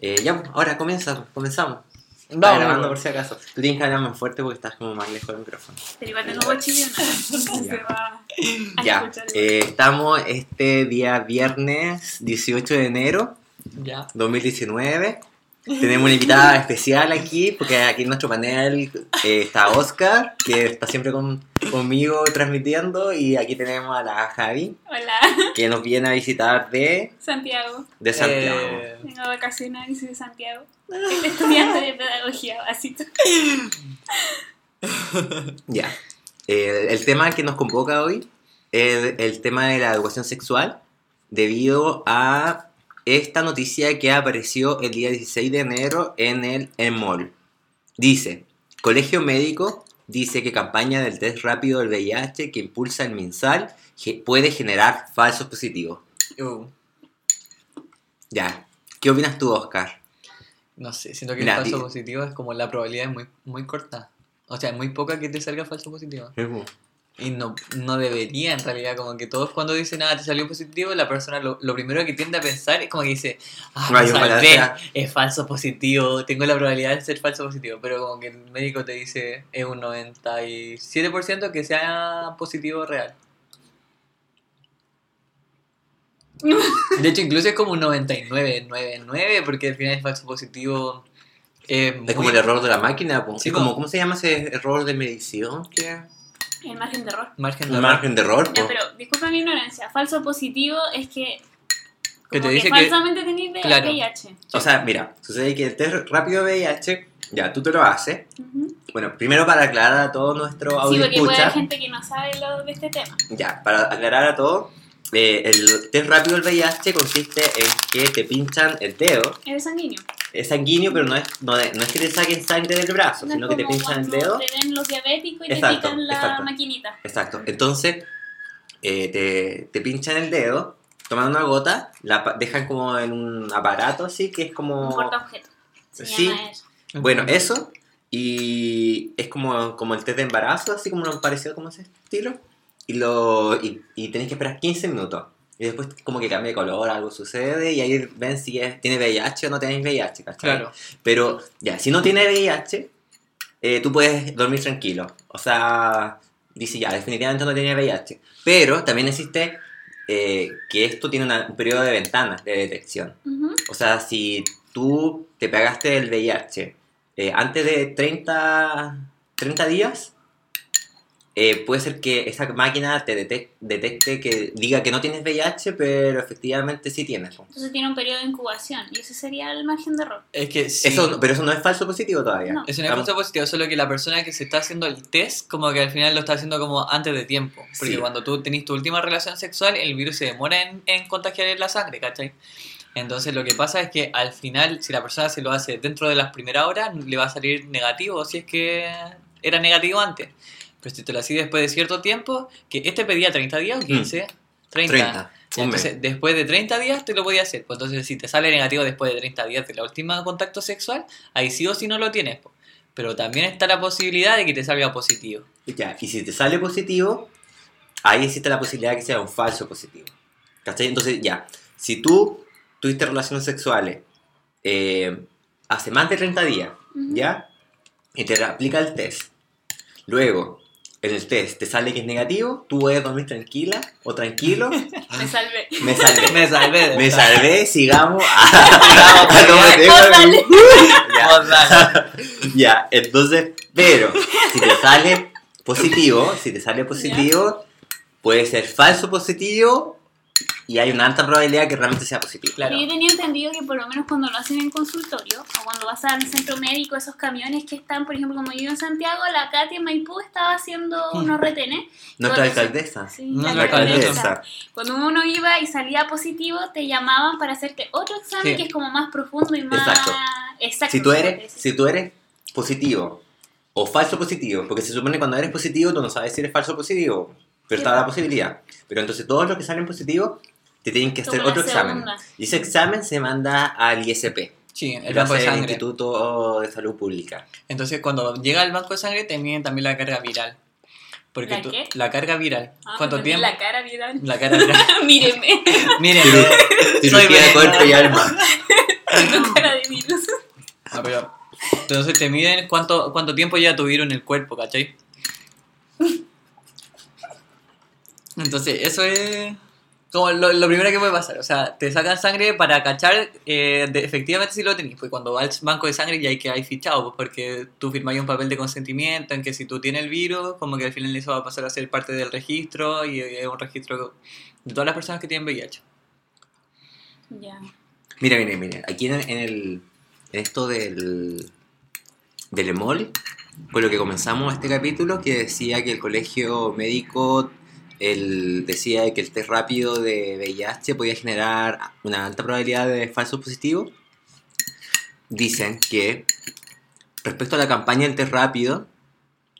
Eh, ya, ahora comienza, comenzamos. Está Vamos. grabando por si acaso. Tú tienes que hablar más fuerte porque estás como más lejos del micrófono. Pero igual tengo bochillona. Entonces se va a Ya, escuchar. eh, estamos este día viernes 18 de enero Ya. 2019. Tenemos una invitada especial aquí, porque aquí en nuestro panel eh, está Oscar, que está siempre con- conmigo transmitiendo, y aquí tenemos a la Javi, Hola, que nos viene a visitar de, Santiago. de Santiago. Eh, Vengo de vacaciones y soy de Santiago. Estudiante de pedagogía básica. Ya. Eh, el tema que nos convoca hoy es el tema de la educación sexual debido a esta noticia que apareció el día 16 de enero en el EMOL. Dice, Colegio Médico dice que campaña del test rápido del VIH que impulsa el MinSal puede generar falsos positivos. uh, Ya. ¿Qué opinas tú, Oscar? no sé, siento que Mira, el falso positivo es como la probabilidad es muy, muy corta. O sea, muy poca que te salga falso positivo. Y no, no debería, en realidad, como que todos cuando dicen, ah, te salió positivo, la persona lo, lo primero que tiende a pensar es como que dice, ah, me ojalá salvé, es falso positivo, tengo la probabilidad de ser falso positivo, pero como que el médico te dice, es un 97% que sea positivo real. De hecho, incluso es como un 99,99, porque al final es falso positivo. eh, Es como muy- el error de la máquina. Sí, como, como- ¿Cómo se llama ese error de medición? ¿Qué? El margen de error. margen de error. margen de error. Ya, po. pero disculpa mi ignorancia. Falso positivo es que. Que te dice que- falsamente tenéis V- Claro. VIH. O sea, mira, sucede que el test rápido VIH, ya tú te lo haces. Ujú. Bueno, primero para aclarar a todo nuestro Sí, audio porque puede haber gente que no sabe lo de este tema. ya, para aclarar a todo, eh, el test rápido del VIH consiste en que te pinchan el dedo, Es sanguíneo. Es sanguíneo, pero no es, no, es- no es que te saquen sangre del brazo, No sino que te pinchan el dedo. Te ven los diabéticos y Exacto, te pican la exacto. maquinita. Exacto, entonces eh, te, te pinchan el dedo, toman una gota, la dejan como en un aparato así, que es como... Un portaobjeto. Sí. eso. Bueno, eso. Y es como, como el test de embarazo, así como lo parecido como ese estilo. Y, lo, y, y tenéis que esperar 15 minutos. Y después como que cambia de color, algo sucede. Y ahí ven si es- tiene VIH o no tenéis VIH, ¿cachai? Claro. Pero ya, si no tiene VIH, eh, tú puedes dormir tranquilo. O sea, dice ya, definitivamente no tiene VIH. Pero también existe eh, que esto tiene una- un periodo de ventana de detección. O sea, si tú te pegaste el VIH eh, antes de 30, 30 días, eh, puede ser que esa máquina te detec- detecte que diga que no tienes VIH, pero efectivamente sí tienes. Entonces tiene un periodo de incubación y ese sería el margen de error. Es que sí. Eso, pero eso no es falso positivo todavía. No. Es una Estamos- cosa positiva, solo que la persona que se está haciendo el test, como que al final lo está haciendo como antes de tiempo. Porque Sí. cuando tú tenés tu última relación sexual, el virus se demora en, en contagiar en la sangre, ¿cachai? Entonces lo que pasa es que al final, si la persona se lo hace dentro de las primeras horas, le va a salir negativo si es que era negativo antes. Pero si te lo haces después de cierto tiempo, que este pedía 30 días o 15, 30. 30. Ya, un mes. Entonces, después de 30 días te lo podía hacer. Pues entonces, si te sale negativo después de 30 días de la última contacto sexual, ahí sí o sí no lo tienes. po. Pero también está la posibilidad de que te salga positivo. Ya, y si te sale positivo, ahí existe la posibilidad de que sea un falso positivo. ¿Cachai? Entonces, ya, si tú tuviste relaciones sexuales eh, hace más de 30 días. ¿ya? Y te aplica el test. Luego, en el test te sale que es negativo, tú puedes dormir tranquila o tranquilo. Me salvé. Me salvé. Me salvé. Me salvé, sigamos. Ya, entonces, pero si te sale positivo, si te sale positivo, puede ser falso positivo y hay una alta probabilidad que realmente sea positivo. Claro. Pero yo tenía entendido que por lo menos cuando lo hacen en consultorio o cuando vas al centro médico, esos camiones que están, por ejemplo, como yo en Santiago, la Katy en Maipú estaba haciendo unos retenes. Nuestra alcaldesa. Sí, No, la la alcaldesa. alcaldesa. Cuando uno iba y salía positivo, te llamaban para hacerte otro examen Sí. que es como más profundo y más Exacto. exacto. Si tú eres, si tú eres positivo o falso positivo, porque se supone que cuando eres positivo tú no sabes si eres falso o positivo, pero Sí, está la po. posibilidad. Pero entonces todos los que salen positivos te tienen que hacer otro examen. Y ese examen se manda al ISP, Sí, el el banco de sangre. Instituto de Salud Pública. Entonces, cuando llega al banco de sangre, te miden también la carga viral. Porque ¿La tú- qué? La carga viral. Ah, ¿Cuánto tiempo? La cara, ¿vieron? La carga viral. Míreme, soy Cirugía de cuerpo y alma. tengo cara de virus. Ah, pero- entonces te miden cuánto, cuánto tiempo ya tuvieron en el cuerpo, ¿cachai? Entonces, eso es como lo, lo primero que puede pasar. O sea, te sacan sangre para cachar eh, de- efectivamente si lo tenés. Pues cuando vas al banco de sangre ya hay que hay fichado, pues, porque tú firmas un papel de consentimiento en que si tú tienes el virus, como que al final eso va a pasar a ser parte del registro y es un registro de todas las personas que tienen VIH. Ya. Mira, mira, mira. Aquí en, en el. En esto del. Del EMOL, con lo que comenzamos este capítulo, que decía que el colegio médico el, decía que el test rápido de VIH podía generar una alta probabilidad de falsos positivos. Dicen que respecto a la campaña del test rápido,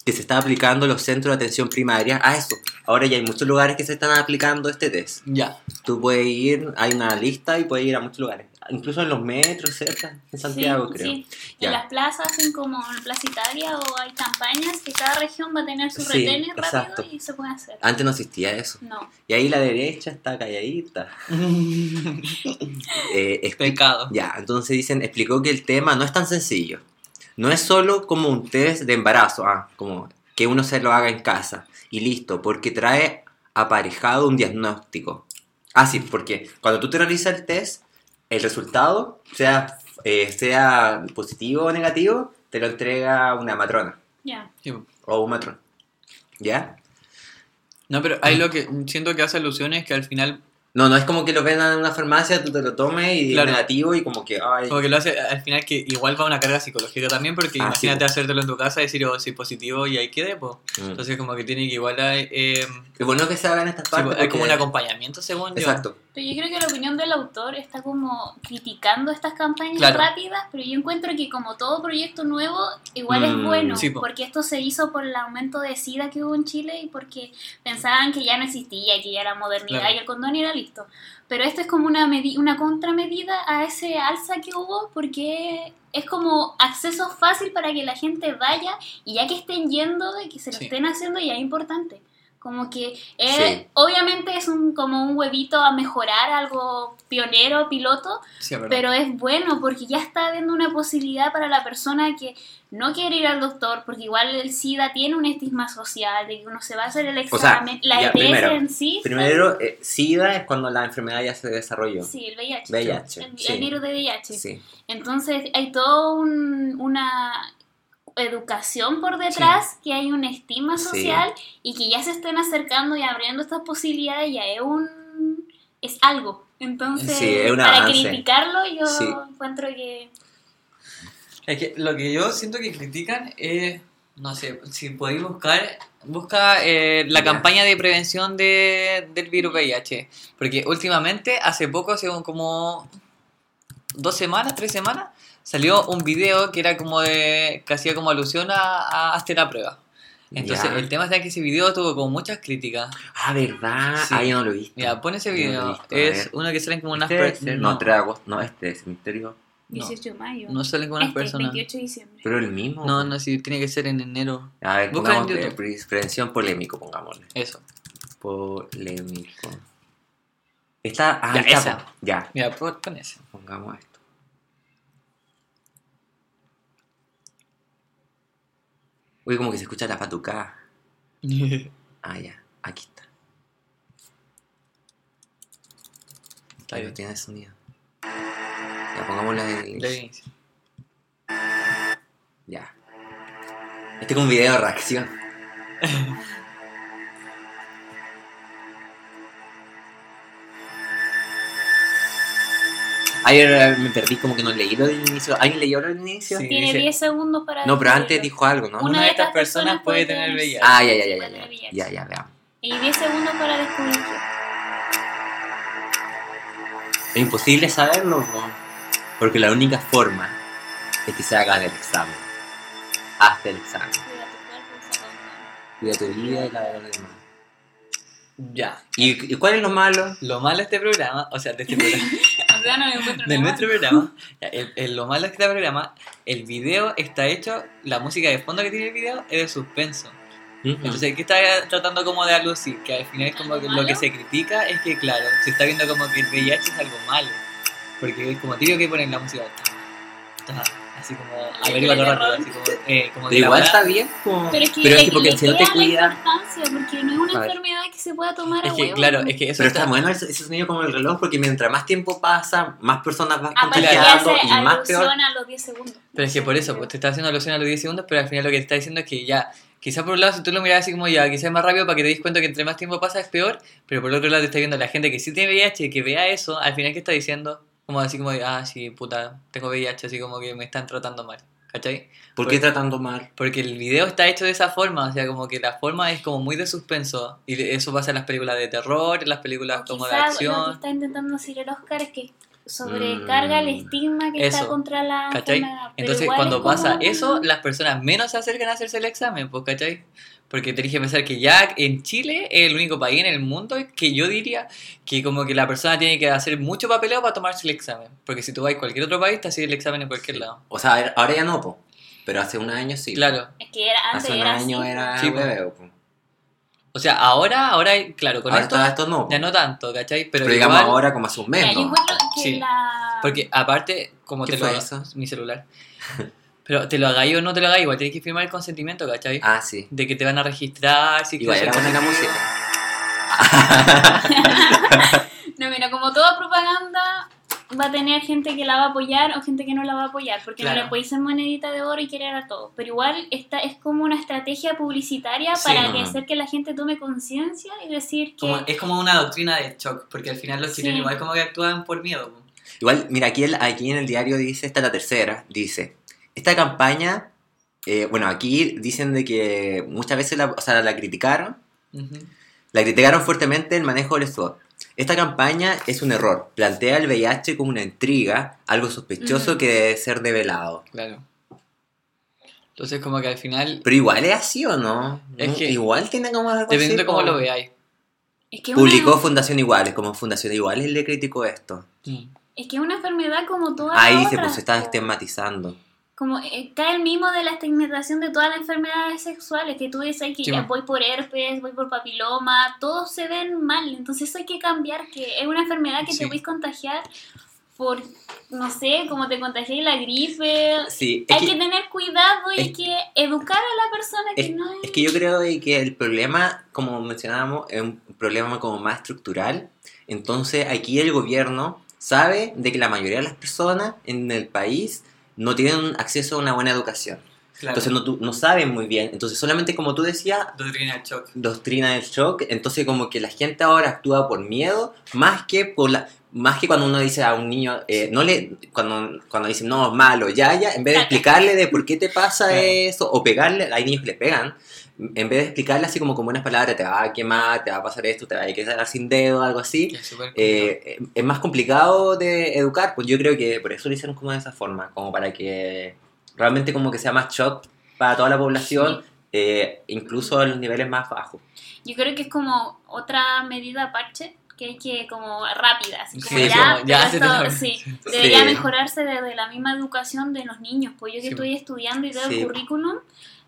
que se está aplicando los centros de atención primaria, a eso. Ahora ya hay muchos lugares que se están aplicando este test. Ya. Tú puedes ir, hay una lista y puedes ir a muchos lugares. Incluso en los metros, cerca, en Santiago, Sí, creo. sí. Ya. En las plazas hacen como en Plaza Italia o hay campañas que cada región va a tener sus Sí, retenes exacto. rápido y se puede hacer. Antes no existía eso. No. Y ahí la derecha está calladita. Eh, Pecado. ya, entonces dicen, explicó que el tema no es tan sencillo. No es solo como un test de embarazo, ah, como que uno se lo haga en casa y listo, porque trae aparejado un diagnóstico. Ah, sí, porque cuando tú te realizas el test, el resultado, sea, eh, sea positivo o negativo, te lo entrega una matrona Ya. O un matrón. ¿Ya? No, pero ahí lo que siento que hace alusión es que al final, No, no es como que lo vendan en una farmacia, tú te lo tomes y Claro. es negativo y como que, ay, como que lo hace al final que igual va una carga psicológica también, porque Ah, imagínate sí, hacértelo en tu casa y decir, oh, soy positivo y ahí quedé, pues. mm. Entonces, como que tiene que igual eh, Es bueno que se hagan estas sí, partes. pues, hay como un acompañamiento, según yo. Pero yo creo que la opinión del autor está como criticando estas campañas Claro. rápidas, pero yo encuentro que como todo proyecto nuevo, igual es Mm, bueno, sí, po. porque esto se hizo por el aumento de SIDA que hubo en Chile y porque pensaban que ya no existía, que ya era modernidad Claro. y el condón era listo. Pero esto es como una, una contramedida a ese alza que hubo porque es como acceso fácil para que la gente vaya y ya que estén yendo y que se lo Sí. estén haciendo ya es importante. Como que Sí. obviamente es un como un huevito a mejorar algo pionero, piloto, Sí, es verdad. pero es bueno porque ya está dando una posibilidad para la persona que no quiere ir al doctor, porque igual el SIDA tiene un estigma social de que uno se va a hacer el O sea, examen, la ya, ETS primero, en sí. Primero, eh, SIDA es cuando la enfermedad ya se desarrolló. Sí, el VIH. VIH, el, sí. el virus de VIH. Sí. Entonces hay toda un- una educación por detrás, que hay una estima Sí. social y que ya se estén acercando y abriendo estas posibilidades ya es un es algo. Entonces, Sí, es un para avance. criticarlo yo Sí. encuentro que Es que lo que yo siento que critican es, no sé, si podéis buscar, busca eh, la campaña de prevención de, del virus VIH. Porque últimamente, hace poco, hace un- como dos semanas, tres semanas, salió un video que era como de, que hacía como alusión a, a hazte la prueba. Entonces, Ya. el tema es que ese video tuvo como muchas críticas. Ah, ¿verdad? Sí. Ah, yo no lo visto. Mira, pon ese video. visto, Es uno que salen como unas Este personas. No, 3 de agosto. No, este es Misterio. No. 18 de mayo. No salen como unas Este, personas. 28 de diciembre. Pero el mismo. No, no, sí, tiene que ser en enero. A ver, Busca en YouTube. prevención polémico, pongámosle. Eso. Polémico. Está. Ah, Ya, está, esa. Ya, Mira, pon ese. pongamos esto. Uy, como que se escucha la patucada. Ah, ya, aquí está. Está Ahí bien. no tiene sonido. Ya, pongámoslo de inicio. Ya. Este es un video de reacción. Ayer me perdí como que no leí lo del inicio. ¿Alguien leyó lo del inicio? Sí. Tiene dice- 10 segundos para No, pero antes dijo algo, ¿no? Una Una de de estas personas personas puede tener VIH. Ah, ya, ya, ya, ya. Ya, ya, ya, veamos. Y 10 segundos para descubrirlo. Es imposible saberlo, ¿no? Porque la única forma es que se haga el examen. Hasta el examen. Cuida tu cuerpo, condón. Cuida tu vida y la de los demás. Ya. ¿Y, y cuál es lo malo? Lo malo de este programa, o sea, de este programa, O sea, no me encuentro de nuestro programa, el, el- lo malo de este programa, el video está hecho, la música de fondo que tiene el video es de suspenso. Entonces, ¿qué está tratando como de alucir? Que al final es como ¿Algo que lo que se critica es que, claro, se está viendo como que el VIH es algo malo. Porque es como tío que ponen la música. Así como averigua todo el rato, así como, eh, como que Pero igual está bien. como- Pero es que, Pero es que porque si no te importancia, porque no es una enfermedad que se pueda tomar Es a que, huevo. claro, es que eso Pero está está- bueno ese sonido como el reloj porque mientras más tiempo pasa, más personas Aparte que contagiando y más peor. a los 10 segundos. Pero es que por eso, pues te está haciendo alusión a los 10 segundos, pero al final lo que te está diciendo es que ya, quizá por un lado si tú lo miras así como ya, quizás es más rápido para que te des cuenta que entre más tiempo pasa es peor, pero por el otro lado te está viendo la gente que sí tiene VIH y que vea eso, al final ¿qué está diciendo? Como así como, de, ah, sí, puta, tengo VIH, así como que me están tratando mal, ¿cachai? ¿Por qué tratando mal? Porque el video está hecho de esa forma, o sea, como que la forma es como muy de suspenso, y eso pasa en las películas de terror, en las películas como de Quizás lo que acción, está intentando decir el Oscar es que sobrecarga el Mm. estigma que está Eso, contra la ¿cachai? Entonces, cuando es como pasa un- eso, las personas menos se acercan a hacerse el examen, pues, ¿cachai? Porque tenés que pensar que ya en Chile es el único país en el mundo que yo diría que como que la persona tiene que hacer mucho papeleo para tomarse el examen. Porque si tú vas a cualquier otro país, te haces el examen en cualquier lado. O sea, ahora ya no, po. pero hace un año sí. Claro. Es que era, antes Hace un era año así. era Sí, po. O sea, ahora, ahora, claro, con Ahora esto todo esto no. ya no tanto, ¿cachai? Pero, Pero, digamos igual, ahora como hace un mes, ¿no? Sí. Porque aparte, como ¿Qué te fue lo... eso? Mi celular. Pero te lo hagáis o no te lo hagáis, igual tienes que firmar el consentimiento, ¿cachai? Ah, sí. De que te van a registrar, si Igual era buena la música. No, mira, como toda propaganda va a tener gente que la va a apoyar o gente que no la va a apoyar, porque no le podéis hacer monedita de oro y querer a todos. Pero igual esta es como una estrategia publicitaria Sí. para que hacer que la gente tome conciencia y decir que... Como- es como una doctrina de shock, porque al final los Sí. chilenos igual como que actúan por miedo. Igual, mira, aquí, el- aquí en el diario dice, esta es la tercera, dice, esta campaña, eh, bueno, aquí dicen de que muchas veces la, o sea, la criticaron, la criticaron fuertemente el manejo del SWOT. Esta campaña es un error, plantea el VIH como una intriga, algo sospechoso que debe ser develado. Claro. Entonces como que al final, Pero igual es así o no? Es que- igual tiene como algo dependiendo de así cómo como- lo veáis. Es que, Publicó una, Fundación Iguales, como Fundación Iguales le criticó esto. es que es una enfermedad como todas Ahí las dice, otras, pues se está estigmatizando. Como eh, cae el mismo de la estigmatización de todas las enfermedades sexuales, que tú dices que Sí, ya ma. voy por herpes, voy por papiloma, todos se ven mal, entonces eso hay que cambiar, que es una enfermedad que Sí. te puedes contagiar por, no sé, como te contagié la gripe. Sí, Hay que, que tener cuidado y hay que educar a la persona que es, no es... es que yo creo que el problema, como mencionábamos, es un problema como más estructural. Entonces aquí el gobierno sabe de que la mayoría de las personas en el país no tienen acceso a una buena educación. Claro. Entonces no, no saben muy bien. Entonces solamente como tú decías, Doctrina del shock. doctrina del shock, entonces como que la gente ahora actúa por miedo más que por la más que cuando uno dice a un niño eh, no le cuando cuando dicen no malo ya ya en vez de explicarle de por qué te pasa Claro. eso o pegarle hay niños que le pegan en vez de explicarle así como con buenas palabras te va a quemar te va a pasar esto te va a quedar sin dedo algo así es súper eh, es más complicado de educar pues yo creo que por eso lo hicieron como de esa forma como para que realmente como que sea más shock para toda la población eh, incluso en los niveles más bajos. Yo creo que es como otra medida parche que hay que como rápida, así como Sí, ya, como ya esto- la- sí, debería Sí. mejorarse desde la misma educación de los niños, pues yo que estoy estudiando y veo el currículum,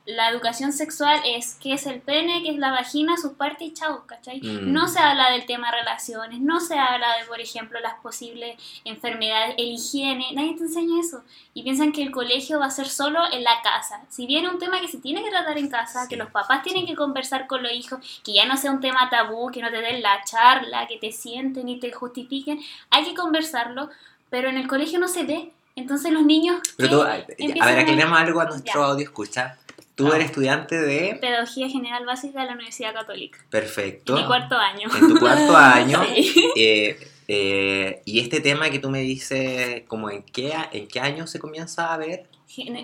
la educación sexual es qué es el pene, qué es la vagina, sus partes y chao, ¿cachai? Mm. No se habla del tema relaciones, no se habla de, por ejemplo, las posibles enfermedades, el higiene, nadie te enseña eso. Y piensan que el colegio va a ser solo en la casa. Si bien es un tema que se tiene que tratar en casa, Sí. que los papás tienen que conversar con los hijos, que ya no sea un tema tabú, que no te den la charla, que te sienten y te justifiquen, hay que conversarlo, pero en el colegio no se ve. Entonces los niños... Pero tú, a ver, aclaremos algo a nuestro Ya. audio escucha. Tú Ah. eres estudiante de... Pedagogía General Básica de la Universidad Católica. Perfecto. En mi cuarto año. En tu cuarto año. Sí. eh, Eh, y este tema que tú me dices, como en qué, a- en qué año se comienza a ver,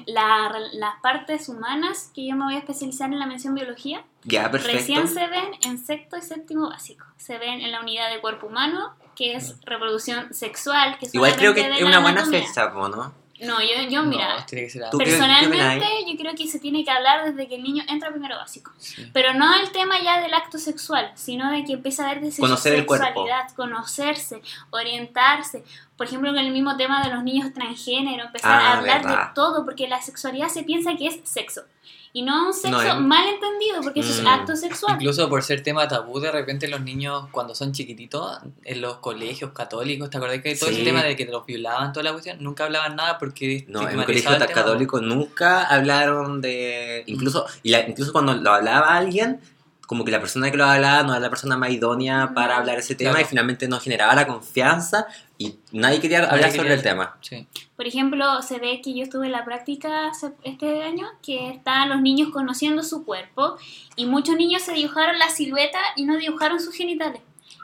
la- las partes humanas, que yo me voy a especializar en la mención biología, ya perfecto. recién se ven en sexto y séptimo básico. Se ven en la unidad de cuerpo humano, que es reproducción sexual, que Igual creo que es una buena fecha, ¿no? No, yo, yo No, mira, tiene que ser ¿Tú antes. qué- qué personalmente yo creo que se tiene que hablar desde que el niño entra primero básico. Sí. Pero no el tema ya del acto sexual, sino de que empieza a ver de su Conocer el cuerpo. sexualidad, conocerse, orientarse. Por ejemplo, con el mismo tema de los niños transgénero, empezar Ah, a hablar verdad. de todo, porque la sexualidad se piensa que es sexo. Y no un sexo No es- mal entendido, porque eso es Mm. acto sexual. Incluso por ser tema tabú, de repente los niños cuando son chiquititos, en los colegios católicos, ¿te acordás que todo Sí. ese tema de que los violaban, toda la cuestión? Nunca hablaban nada porque No, en colegio el tema, católico nunca hablaron de... Incluso, y la- incluso cuando lo hablaba alguien, como que la persona que lo hablaba no era la persona más idónea para hablar ese tema Claro. y finalmente no generaba la confianza y nadie quería Nadie hablar quería- sobre el tema. Sí. Por ejemplo, se ve que yo estuve en la práctica este año, que están los niños conociendo su cuerpo y muchos niños se dibujaron la silueta y no dibujaron sus genitales.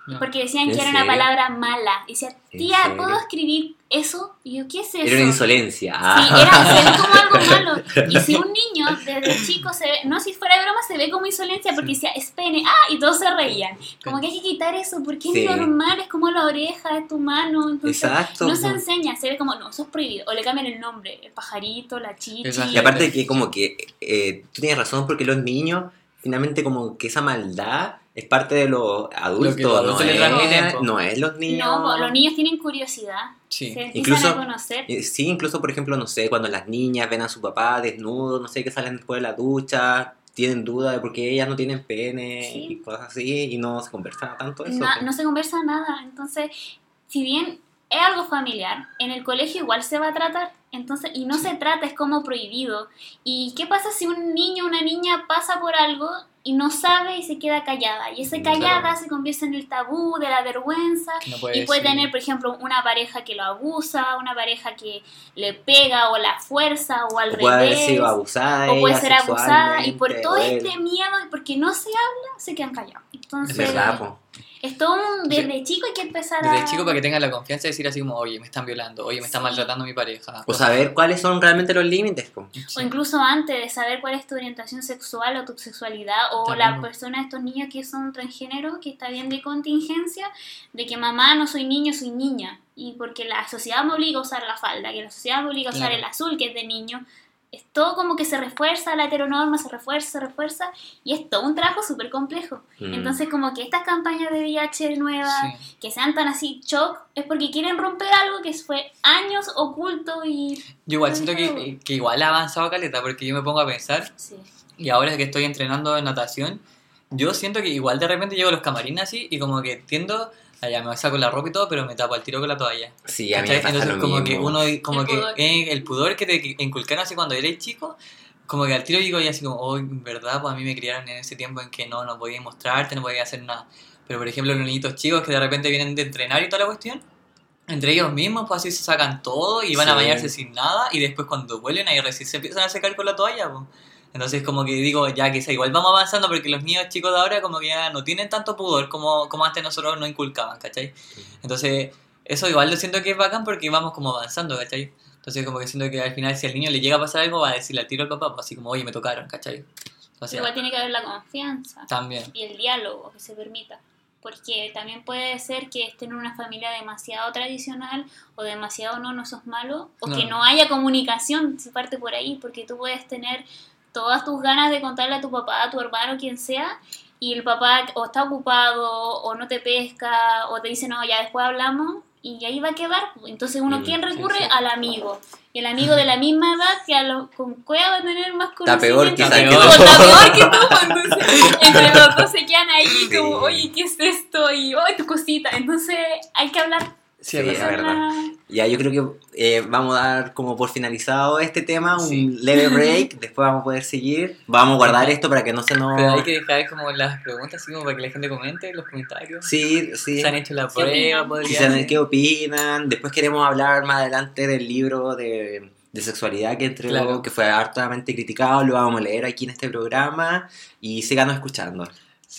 No. Porque decían ¿En que era una serio? palabra mala. Y decía, ¿En tía? ¿puedo escribir eso? Y yo, ¿qué es eso? Era una insolencia. Sí, Ah. era, se ve como algo malo. Y si un niño desde chico se ve, no si fuera de broma, se ve como insolencia porque decía, es pene, ah, y todos se reían. Como que hay que quitar eso porque Sí. es normal, es como la oreja de tu mano. Entonces, Exacto. no se enseña, se ve como, no, eso es prohibido. O le cambian el nombre, el pajarito, la chichi. Exacto. Y aparte que como que eh, tú tienes razón porque los niños, finalmente como que esa maldad es parte de los adultos, los adultos no, es, no es los niños. No, los niños tienen curiosidad, Sí. se Incluso- a conocer. Eh, Sí, incluso por ejemplo, no sé, cuando las niñas ven a su papá desnudo, no sé, que salen después de la ducha, tienen duda de por qué ellas no tienen pene Sí. y cosas así, y no se conversa tanto eso. Po. no se conversa nada. Entonces, si bien es algo familiar, en el colegio igual se va a tratar. Entonces, y no se trata, es como prohibido. ¿Y qué pasa si un niño o una niña pasa por algo y no sabe y se queda callada? Y esa Mm, callada claro. se convierte en el tabú de la vergüenza. que no puede Y puede decir. tener, por ejemplo, una pareja que lo abusa, una pareja que le pega o la fuerza o al O puede haber revés. sido abusada. o puede ser abusada y por todo este miedo y porque no se habla, se quedan callados. Entonces, Es verdad, po. Es todo un, desde chico hay que empezar a... Desde chico para que tengan la confianza de decir así como, oye, me están violando, oye, me está Sí. maltratando mi pareja. O saber cuáles son realmente los límites, po. Sí. O incluso antes de saber cuál es tu orientación sexual o tu sexualidad, o También. la persona, estos niños que son transgénero, que está bien de contingencia, de que mamá no soy niño, soy niña. Y porque la sociedad me obliga a usar la falda, que la sociedad me obliga a usar Claro. el azul, que es de niño. Es todo como que se refuerza la heteronorma, se refuerza, se refuerza, y es todo un trabajo súper complejo. Mm. Entonces, como que estas campañas de VIH nuevas, Sí. que sean tan así shock, es porque quieren romper algo que fue años oculto y... Yo igual siento que, que igual ha avanzado caleta, porque yo me pongo a pensar, Sí. y ahora que estoy entrenando en natación, yo siento que igual de repente llego a los camarines así, y como que tiendo, allá me saco la ropa y todo, pero me tapo al tiro con la toalla. Sí, a mí me pasa Entonces lo como mismo. que uno, como El que pudor. eh, el pudor que te inculcaron así cuando eres chico, como que al tiro digo y así como, oh, en verdad, pues a mí me criaron en ese tiempo en que no, no podía mostrarte, no podía hacer nada. Pero por ejemplo los niñitos chicos que de repente vienen de entrenar y toda la cuestión, entre ellos mismos pues así se sacan todo y van a Sí. bañarse sin nada y después cuando vuelven ahí recién se empiezan a secar con la toalla, pues. Entonces como que digo, ya que sea, igual vamos avanzando porque los niños chicos de ahora como que ya no tienen tanto pudor como, como antes nosotros nos inculcaban, ¿cachai? Entonces eso igual lo siento que es bacán porque vamos como avanzando, ¿cachai? Entonces como que siento que al final si al niño le llega a pasar algo va a decirle al tiro al papá, pues así como, oye, me tocaron, ¿cachai? Igual tiene que haber la confianza también. y el diálogo que se permita. Porque también puede ser que estén en una familia demasiado tradicional o demasiado no, no sos malo, o que No. no haya comunicación, se parte por ahí, porque tú puedes tener todas tus ganas de contarle a tu papá, a tu hermano, quien sea, y el papá o está ocupado, o no te pesca, o te dice, no, ya después hablamos, y ahí va a quedar. Entonces uno, ¿quién recurre? sí. Al amigo. Y el amigo de la misma edad, que a lo, con cueva va a tener más Está peor conocimiento. que O tú. está peor que tú, pues, entonces entre los dos se quedan ahí Sí. como, oye, ¿qué es esto? Y, ¡ay, tu cosita! Entonces hay que hablar. Sí, es verdad. verdad. Ya, yo creo que eh, vamos a dar como por finalizado este tema, un Sí. leve break, después vamos a poder seguir. Vamos a guardar esto para que no se nos... Pero hay que dejar como las preguntas así como para que la gente comente en los comentarios. Sí, sí. Se han hecho la ¿Qué prueba, podría ser. qué opinan. Después queremos hablar más adelante del libro de, de sexualidad que entregó, Claro. que fue hartamente criticado. Lo vamos a leer aquí en este programa y síganos escuchando.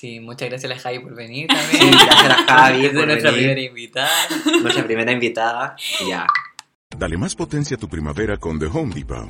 Sí, muchas gracias a la Javi por venir Sí, también. gracias a la Javi por nuestra venir. primera invitada. Nuestra primera invitada. Ya. Dale más potencia a tu primavera con The Home Depot.